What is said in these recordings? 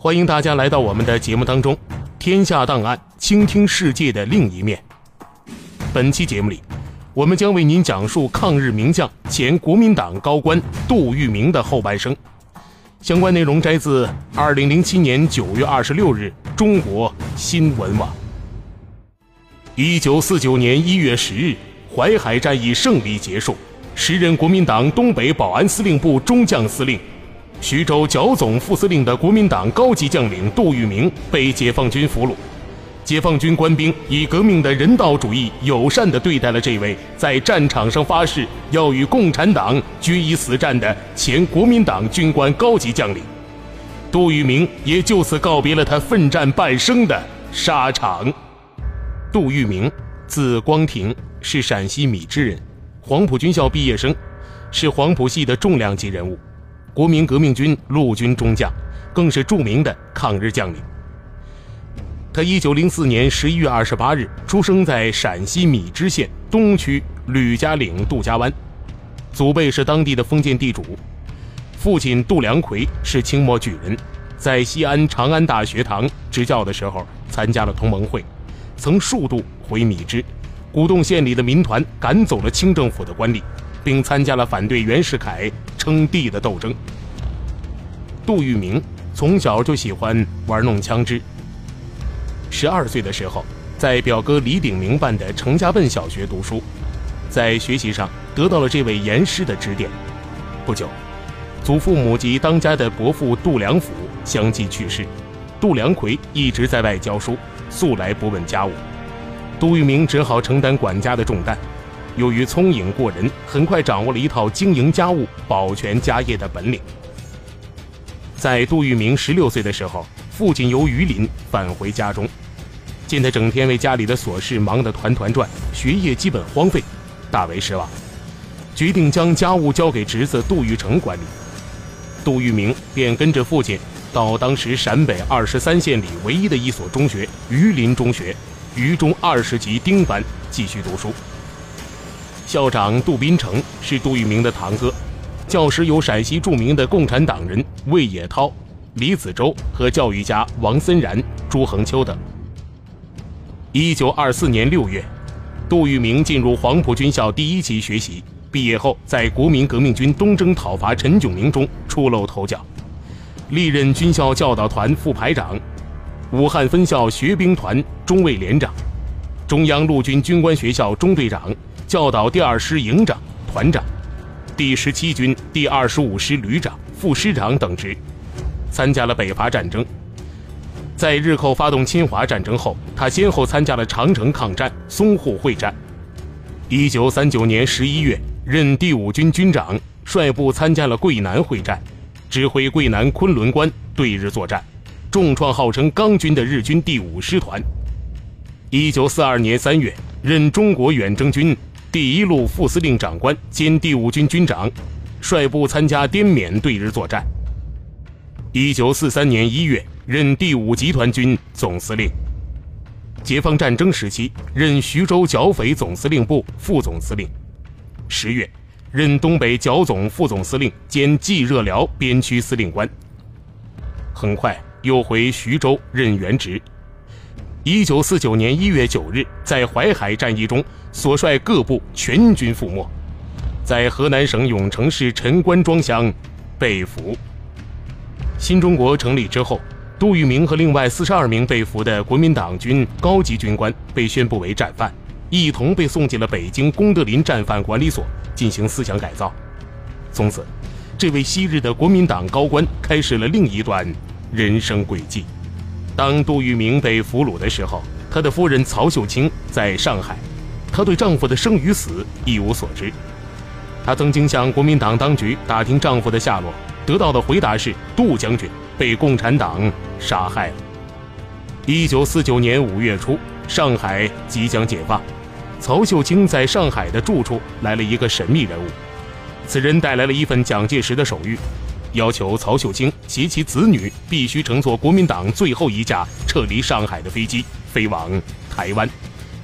欢迎大家来到我们的节目当中。天下档案，倾听世界的另一面。本期节目里，我们将为您讲述抗日名将、前国民党高官杜聿明的后半生。相关内容摘自二零零七年九月二十六日中国新闻网。一九四九年一月十日，淮海战役胜利结束。时任国民党东北保安司令部中将司令、徐州剿总副司令的国民党高级将领杜聿明被解放军俘虏。解放军官兵以革命的人道主义友善地对待了这位在战场上发誓要与共产党决一死战的前国民党军官高级将领。杜聿明也就此告别了他奋战半生的沙场。杜聿明，字光庭，是陕西米脂人。黄埔军校毕业生，是黄埔系的重量级人物，国民革命军陆军中将，更是著名的抗日将领。他一九零四年十一月二十八日出生在陕西米脂县东区吕家岭杜家湾，祖辈是当地的封建地主，父亲杜良奎是清末举人，在西安长安大学堂执教的时候参加了同盟会，曾数度回米脂。鼓动县里的民团赶走了清政府的官吏，并参加了反对袁世凯称帝的斗争。杜聿明从小就喜欢玩弄枪支。十二岁的时候，在表哥李鼎明办的程家笨小学读书，在学习上得到了这位严师的指点。不久，祖父母及当家的伯父杜良甫相继去世，杜良奎一直在外教书，素来不问家务。杜聿明只好承担管家的重担，由于聪颖过人，很快掌握了一套经营家务、保全家业的本领。在杜聿明十六岁的时候，父亲由榆林返回家中，见他整天为家里的琐事忙得团团转，学业基本荒废，大为失望，决定将家务交给侄子杜聿成管理。杜聿明便跟着父亲到当时陕北二十三县里唯一的一所中学——榆林中学。榆中二十级丁班继续读书。校长杜宾成是杜聿明的堂哥，教师有陕西著名的共产党人魏野涛、李子洲和教育家王森然、朱恒秋等。一九二四年六月，杜聿明进入黄埔军校第一期学习，毕业后在国民革命军东征讨伐陈炯明中出露头角，历任军校教导团副排长。武汉分校学兵团中尉连长，中央陆军军官学校中队长，教导第二师营长、团长，第十七军第二十五师旅长、副师长等职，参加了北伐战争。在日寇发动侵华战争后，他先后参加了长城抗战、淞沪会战。一九三九年十一月，任第五军军长，率部参加了桂南会战，指挥桂南昆仑关对日作战。重创号称钢军的日军第五师团。一九四二年三月，任中国远征军第一路副司令长官兼第五军军长，率部参加滇缅对日作战。一九四三年一月，任第五集团军总司令。解放战争时期，任徐州剿匪总司令部副总司令。十月，任东北剿总副总司令兼冀热辽边区司令官。很快。又回徐州任原职。一九四九年一月九日，在淮海战役中，所率各部全军覆没，在河南省永城市陈官庄乡被俘。新中国成立之后，杜聿明和另外四十二名被俘的国民党军高级军官被宣布为战犯，一同被送进了北京功德林战犯管理所进行思想改造。从此，这位昔日的国民党高官开始了另一段。人生轨迹。当杜聿明被俘虏的时候，他的夫人曹秀清在上海，她对丈夫的生与死一无所知。她曾经向国民党当局打听丈夫的下落，得到的回答是杜将军被共产党杀害了。一九四九年五月初，上海即将解放，曹秀清在上海的住处来了一个神秘人物，此人带来了一份蒋介石的手谕，要求曹秀清及其子女必须乘坐国民党最后一架撤离上海的飞机飞往台湾，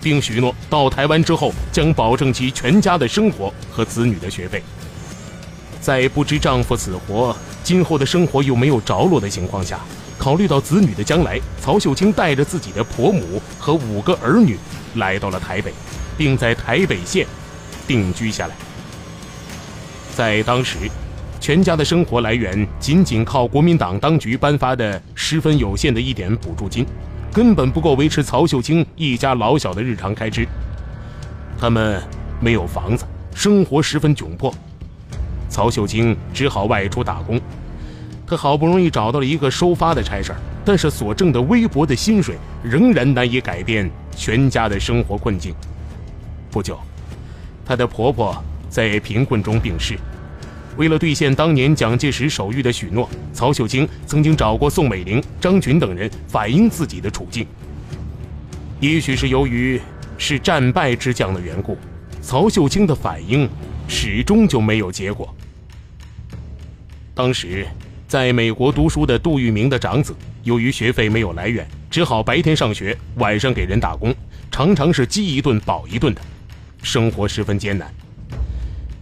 并许诺到台湾之后将保证其全家的生活和子女的学费。在不知丈夫死活、今后的生活又没有着落的情况下。考虑到子女的将来，曹秀清带着自己的婆母和五个儿女来到了台北，并在台北县定居下来。在当时，全家的生活来源仅仅靠国民党当局颁发的十分有限的一点补助金，根本不够维持曹秀清一家老小的日常开支。他们没有房子，生活十分窘迫，曹秀清只好外出打工。他好不容易找到了一个收发的差事但是所挣的微薄的薪水仍然难以改变全家的生活困境。不久，他的婆婆在贫困中病逝。为了兑现当年蒋介石手谕的许诺，曹秀清曾经找过宋美龄、张群等人反映自己的处境。也许是由于是战败之将的缘故，曹秀清的反应始终就没有结果。当时。在美国读书的杜聿明的长子，由于学费没有来源，只好白天上学，晚上给人打工，常常是饥一顿饱一顿的，生活十分艰难。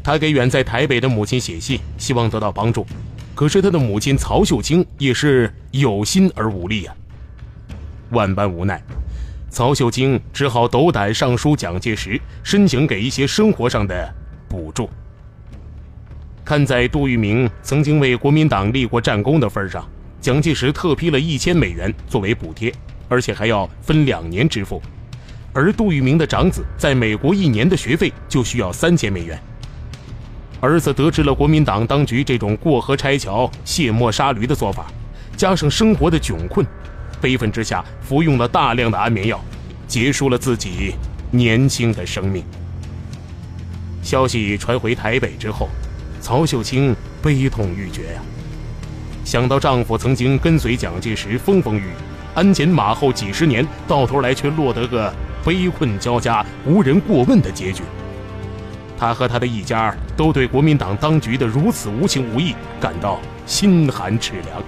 他给远在台北的母亲写信，希望得到帮助，可是他的母亲曹秀清也是有心而无力啊。万般无奈，曹秀清只好斗胆上书蒋介石，申请给一些生活上的补助。看在杜聿明曾经为国民党立过战功的份上，蒋介石特批了一千美元作为补贴，而且还要分两年支付。而杜聿明的长子在美国一年的学费就需要三千美元。儿子得知了国民党当局这种过河拆桥、卸磨杀驴的做法，加上生活的窘困，悲愤之下服用了大量的安眠药，结束了自己年轻的生命。消息传回台北之后。曹秀清悲痛欲绝呀，想到丈夫曾经跟随蒋介石风风雨雨，鞍前马后几十年，到头来却落得个悲困交加、无人过问的结局。他和他的一家都对国民党当局的如此无情无义感到心寒齿凉。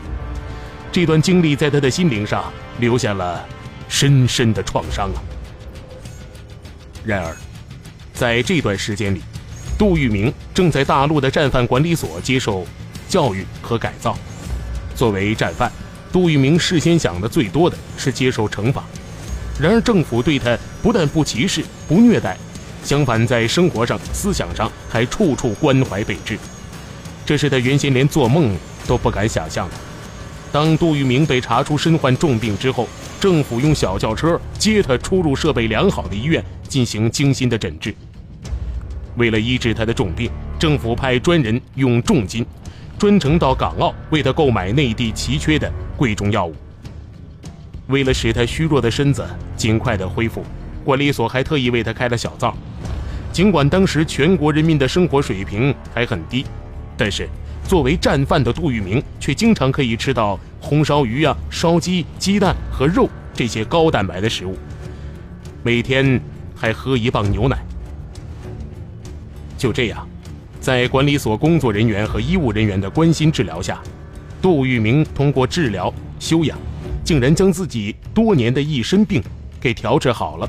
这段经历在他的心灵上留下了深深的创伤啊。然而，在这段时间里，杜聿明正在大陆的战犯管理所接受教育和改造。作为战犯，杜聿明事先想的最多的是接受惩罚。然而政府对他不但不歧视、不虐待，相反在生活上、思想上还处处关怀备至。这是他原先连做梦都不敢想象的。当杜聿明被查出身患重病之后，政府用小轿车接他出入设备良好的医院进行精心的诊治。为了医治他的重病，政府派专人用重金，专程到港澳为他购买内地奇缺的贵重药物。为了使他虚弱的身子尽快的恢复，管理所还特意为他开了小灶。尽管当时全国人民的生活水平还很低，但是作为战犯的杜聿明却经常可以吃到红烧鱼啊、烧鸡、鸡蛋和肉这些高蛋白的食物，每天还喝一磅牛奶。就这样，在管理所工作人员和医务人员的关心治疗下，杜聿明通过治疗休养，竟然将自己多年的一身病给调治好了。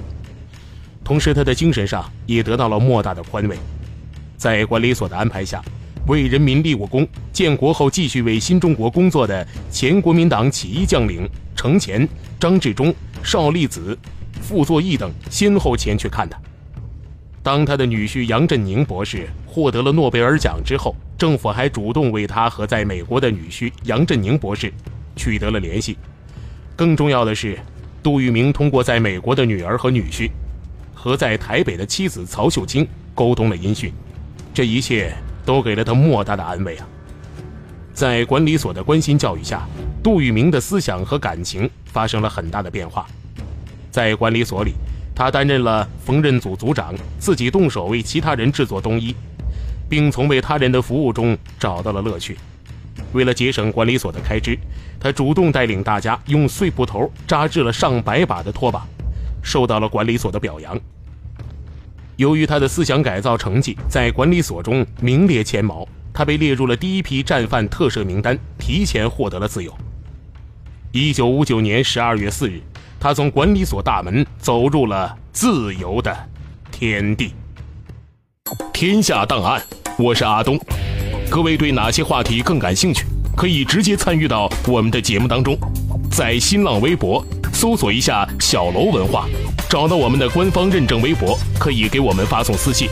同时，他的精神上也得到了莫大的宽慰。在管理所的安排下，为人民立过功、建国后继续为新中国工作的前国民党起义将领程潜、张治中、邵力子、傅作义等先后前去看他。当他的女婿杨振宁博士获得了诺贝尔奖之后，政府还主动为他和在美国的女婿杨振宁博士取得了联系。更重要的是，杜聿明通过在美国的女儿和女婿，和在台北的妻子曹秀清沟通了音讯。这一切都给了他莫大的安慰啊！在管理所的关心教育下，杜聿明的思想和感情发生了很大的变化。在管理所里。他担任了缝纫组组长，自己动手为其他人制作冬衣，并从为他人的服务中找到了乐趣。为了节省管理所的开支，他主动带领大家用碎布头扎制了上百把的拖把，受到了管理所的表扬。由于他的思想改造成绩在管理所中名列前茅，他被列入了第一批战犯特赦名单，提前获得了自由。一九五九年十二月四日，他从管理所大门走入了自由的天地。天下档案，我是阿东。各位对哪些话题更感兴趣？可以直接参与到我们的节目当中，在新浪微博搜索一下“小楼文化”，找到我们的官方认证微博，可以给我们发送私信，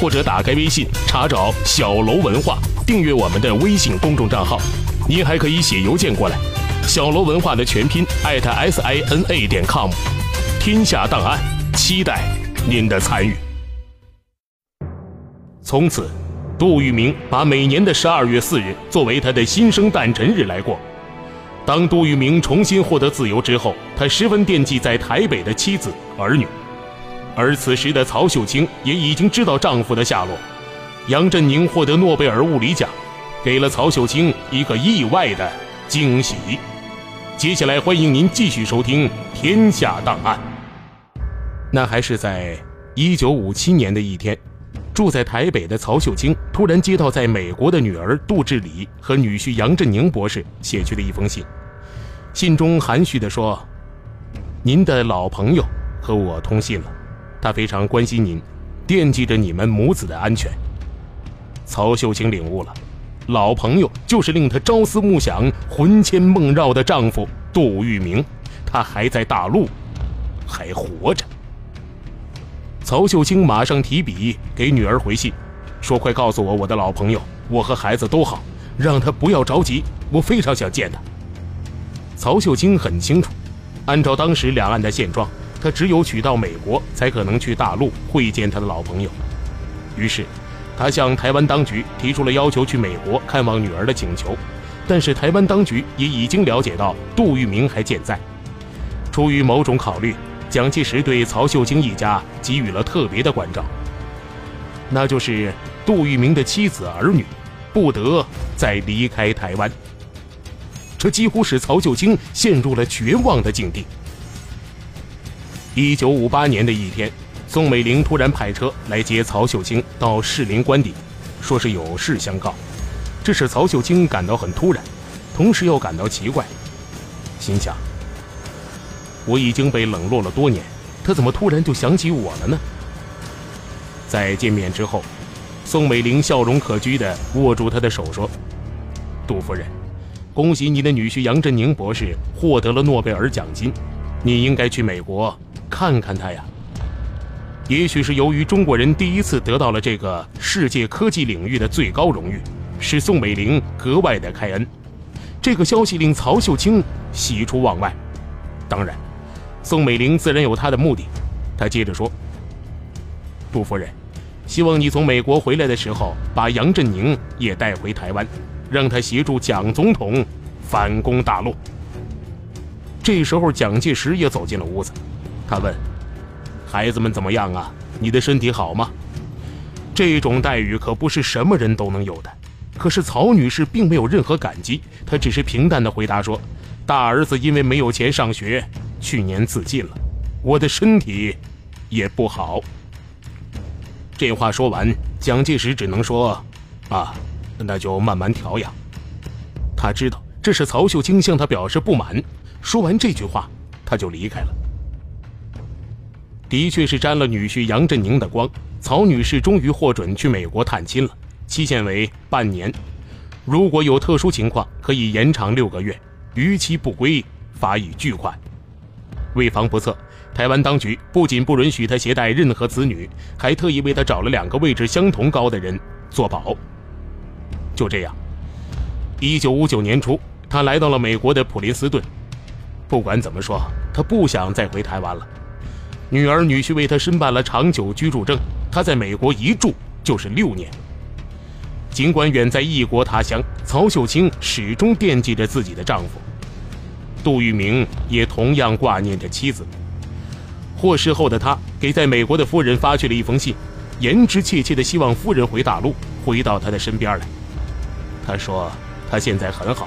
或者打开微信查找“小楼文化”，订阅我们的微信公众账号。您还可以写邮件过来。小楼文化的全拼艾特 s i n a 点 com，天下档案，期待您的参与。从此，杜聿明把每年的十二月四日作为他的新生诞辰日来过。当杜聿明重新获得自由之后，他十分惦记在台北的妻子儿女，而此时的曹秀清也已经知道丈夫的下落。杨振宁获得诺贝尔物理奖，给了曹秀清一个意外的惊喜。接下来，欢迎您继续收听《天下档案》。那还是在一九五七年的一天，住在台北的曹秀清突然接到在美国的女儿杜志礼和女婿杨振宁博士写去的一封信。信中含蓄地说：“您的老朋友和我通信了，他非常关心您，惦记着你们母子的安全。”曹秀清领悟了。老朋友就是令她朝思暮想、魂牵梦绕的丈夫杜聿明，他还在大陆，还活着。曹秀清马上提笔给女儿回信，说：“快告诉我我的老朋友，我和孩子都好，让他不要着急，我非常想见他。”曹秀清很清楚，按照当时两岸的现状，他只有娶到美国，才可能去大陆会见他的老朋友。于是。他向台湾当局提出了要求去美国看望女儿的请求，但是台湾当局也已经了解到杜聿明还健在。出于某种考虑，蒋介石对曹秀清一家给予了特别的关照，那就是杜聿明的妻子儿女不得再离开台湾。这几乎使曹秀清陷入了绝望的境地。一九五八年的一天。宋美龄突然派车来接曹秀清到士林官邸，说是有事相告，这使曹秀清感到很突然，同时又感到奇怪，心想：我已经被冷落了多年，他怎么突然就想起我了呢？在见面之后，宋美龄笑容可掬地握住他的手说：“杜夫人，恭喜你的女婿杨振宁博士获得了诺贝尔奖金，你应该去美国看看他呀。”也许是由于中国人第一次得到了这个世界科技领域的最高荣誉，使宋美龄格外的开恩。这个消息令曹秀清喜出望外。当然，宋美龄自然有她的目的。她接着说：“杜夫人，希望你从美国回来的时候，把杨振宁也带回台湾，让他协助蒋总统反攻大陆。”这时候，蒋介石也走进了屋子，他问。孩子们怎么样啊？你的身体好吗？这种待遇可不是什么人都能有的。可是曹女士并没有任何感激，她只是平淡的回答说：“大儿子因为没有钱上学，去年自尽了。我的身体也不好。”这话说完，蒋介石只能说：“啊，那就慢慢调养。”他知道这是曹秀清向他表示不满。说完这句话，他就离开了。的确是沾了女婿杨振宁的光，曹女士终于获准去美国探亲了，期限为半年。如果有特殊情况，可以延长六个月。逾期不归，罚以巨款。为防不测，台湾当局不仅不允许他携带任何子女，还特意为他找了两个位置相同高的人做保。就这样，一九五九年初，他来到了美国的普林斯顿。不管怎么说，他不想再回台湾了。女儿女婿为他申办了长久居住证，他在美国一住就是六年。尽管远在异国他乡，曹秀清始终惦记着自己的丈夫。杜聿明也同样挂念着妻子。获释后的他给在美国的夫人发去了一封信，言之切切地希望夫人回大陆，回到他的身边来。他说：“他现在很好，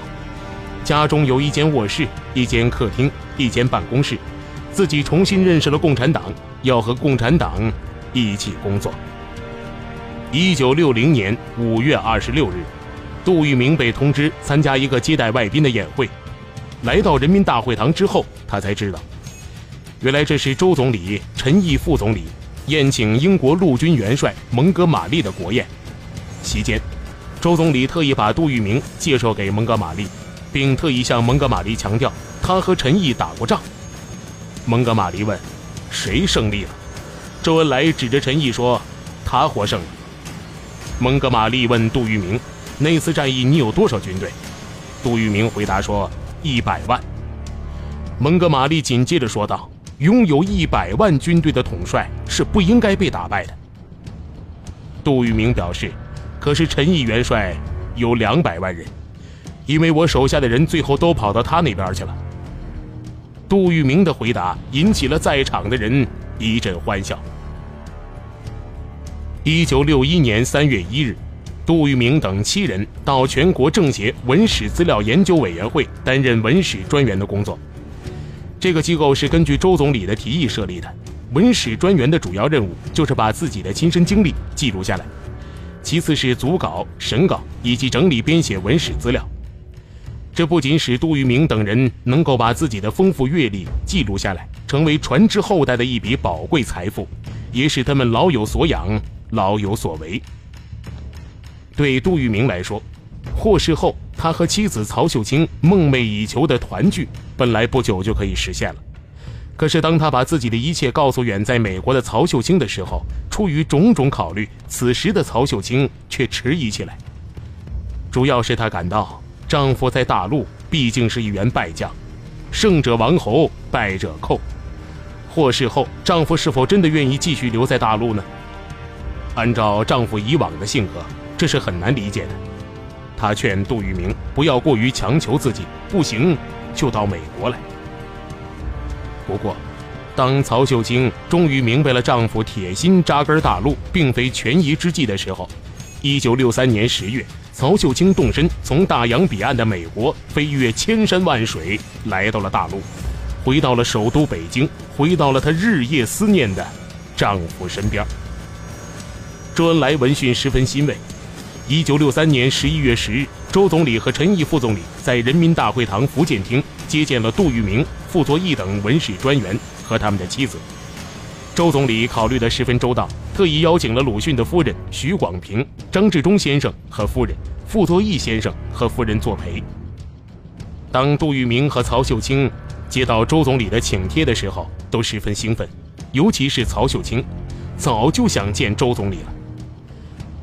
家中有一间卧室、一间客厅、一间办公室，自己重新认识了共产党，要和共产党一起工作。一九六零年五月二十六日，杜聿明被通知参加一个接待外宾的宴会。来到人民大会堂之后，他才知道，原来这是周总理、陈毅副总理宴请英国陆军元帅蒙哥马利的国宴。期间，周总理特意把杜聿明介绍给蒙哥马利，并特意向蒙哥马利强调他和陈毅打过仗。蒙哥马利问：“谁胜利了？”周恩来指着陈毅说：“他获胜了。”蒙哥马利问杜聿明：“那次战役你有多少军队？”杜聿明回答说：“一百万。”蒙哥马利紧接着说道：“拥有一百万军队的统帅是不应该被打败的。”杜聿明表示：“可是陈毅元帅有两百万人，因为我手下的人最后都跑到他那边去了。”杜聿明的回答引起了在场的人一阵欢笑。一九六一年三月一日，杜聿明等七人到全国政协文史资料研究委员会担任文史专员的工作。这个机构是根据周总理的提议设立的。文史专员的主要任务就是把自己的亲身经历记录下来，其次是组稿、审稿以及整理编写文史资料。这不仅使杜聿明等人能够把自己的丰富阅历记录下来，成为传之后代的一笔宝贵财富，也使他们老有所养。老有所为。对杜聿明来说，获释后，他和妻子曹秀清梦寐以求的团聚，本来不久就可以实现了。可是，当他把自己的一切告诉远在美国的曹秀清的时候，出于种种考虑，此时的曹秀清却迟疑起来。主要是她感到，丈夫在大陆毕竟是一员败将，胜者王侯，败者寇。获释后，丈夫是否真的愿意继续留在大陆呢？按照丈夫以往的性格，这是很难理解的。她劝杜聿明不要过于强求自己，不行就到美国来。不过，当曹秀清终于明白了丈夫铁心扎根大陆并非权宜之计的时候，一九六三年十月，曹秀清动身从大洋彼岸的美国飞越千山万水，来到了大陆，回到了首都北京，回到了她日夜思念的丈夫身边。周恩来闻讯十分欣慰。一九六三年十一月十日，周总理和陈毅副总理在人民大会堂福建厅接见了杜聿明、傅作义等文史专员和他们的妻子。周总理考虑得十分周到，特意邀请了鲁迅的夫人许广平、张治中先生和夫人、傅作义先生和夫人作陪。当杜聿明和曹秀清接到周总理的请帖的时候，都十分兴奋，尤其是曹秀清，早就想见周总理了。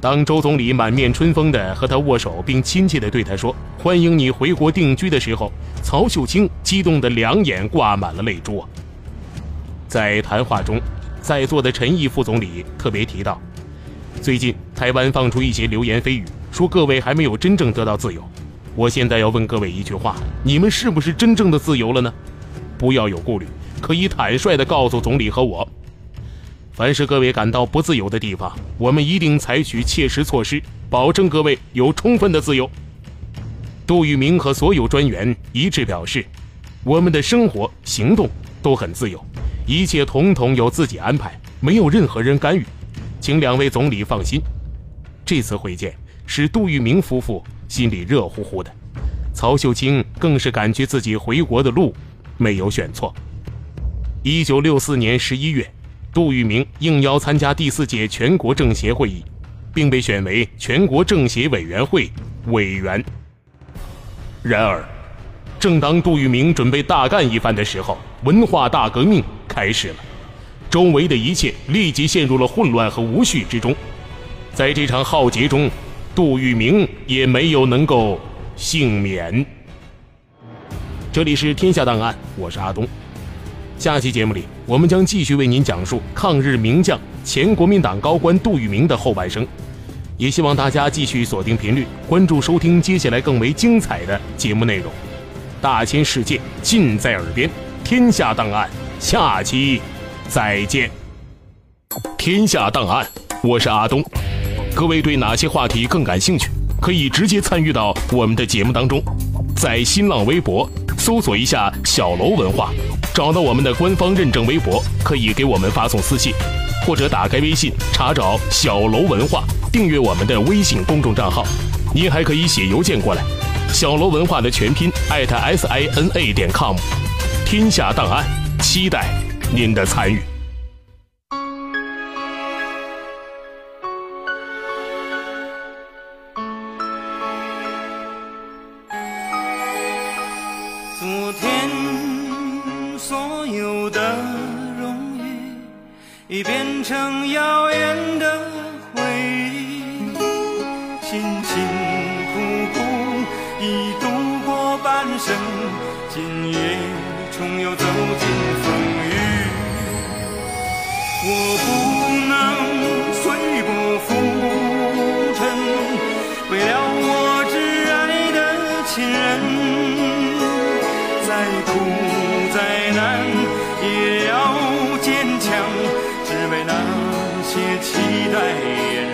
当周总理满面春风地和他握手，并亲切地对他说：“欢迎你回国定居”的时候，曹秀清激动得两眼挂满了泪珠啊！在谈话中，在座的陈毅副总理特别提到，最近台湾放出一些流言蜚语，说各位还没有真正得到自由。我现在要问各位一句话：你们是不是真正的自由了呢？不要有顾虑，可以坦率地告诉总理和我。凡是各位感到不自由的地方，我们一定采取切实措施，保证各位有充分的自由。杜聿明和所有专员一致表示，我们的生活行动都很自由，一切统统由自己安排，没有任何人干预，请两位总理放心。这次会见使杜聿明夫妇心里热乎乎的，曹秀清更是感觉自己回国的路没有选错。一九六四年十一月。杜聿明应邀参加第四届全国政协会议，并被选为全国政协委员会委员。然而，正当杜聿明准备大干一番的时候，文化大革命开始了，周围的一切立即陷入了混乱和无序之中。在这场浩劫中，杜聿明也没有能够幸免。这里是天下档案，我是阿东。下期节目里我们将继续为您讲述抗日名将前国民党高官杜聿明的后半生。也希望大家继续锁定频率关注收听接下来更为精彩的节目内容。大千世界尽在耳边天下档案下期再见。天下档案我是阿东。各位对哪些话题更感兴趣可以直接参与到我们的节目当中。在新浪微博搜索一下小楼文化找到我们的官方认证微博可以给我们发送私信或者打开微信查找小楼文化订阅我们的微信公众账号。您还可以写邮件过来小楼文化的全拼艾特 sina 点 com 天下档案期待您的参与。期待。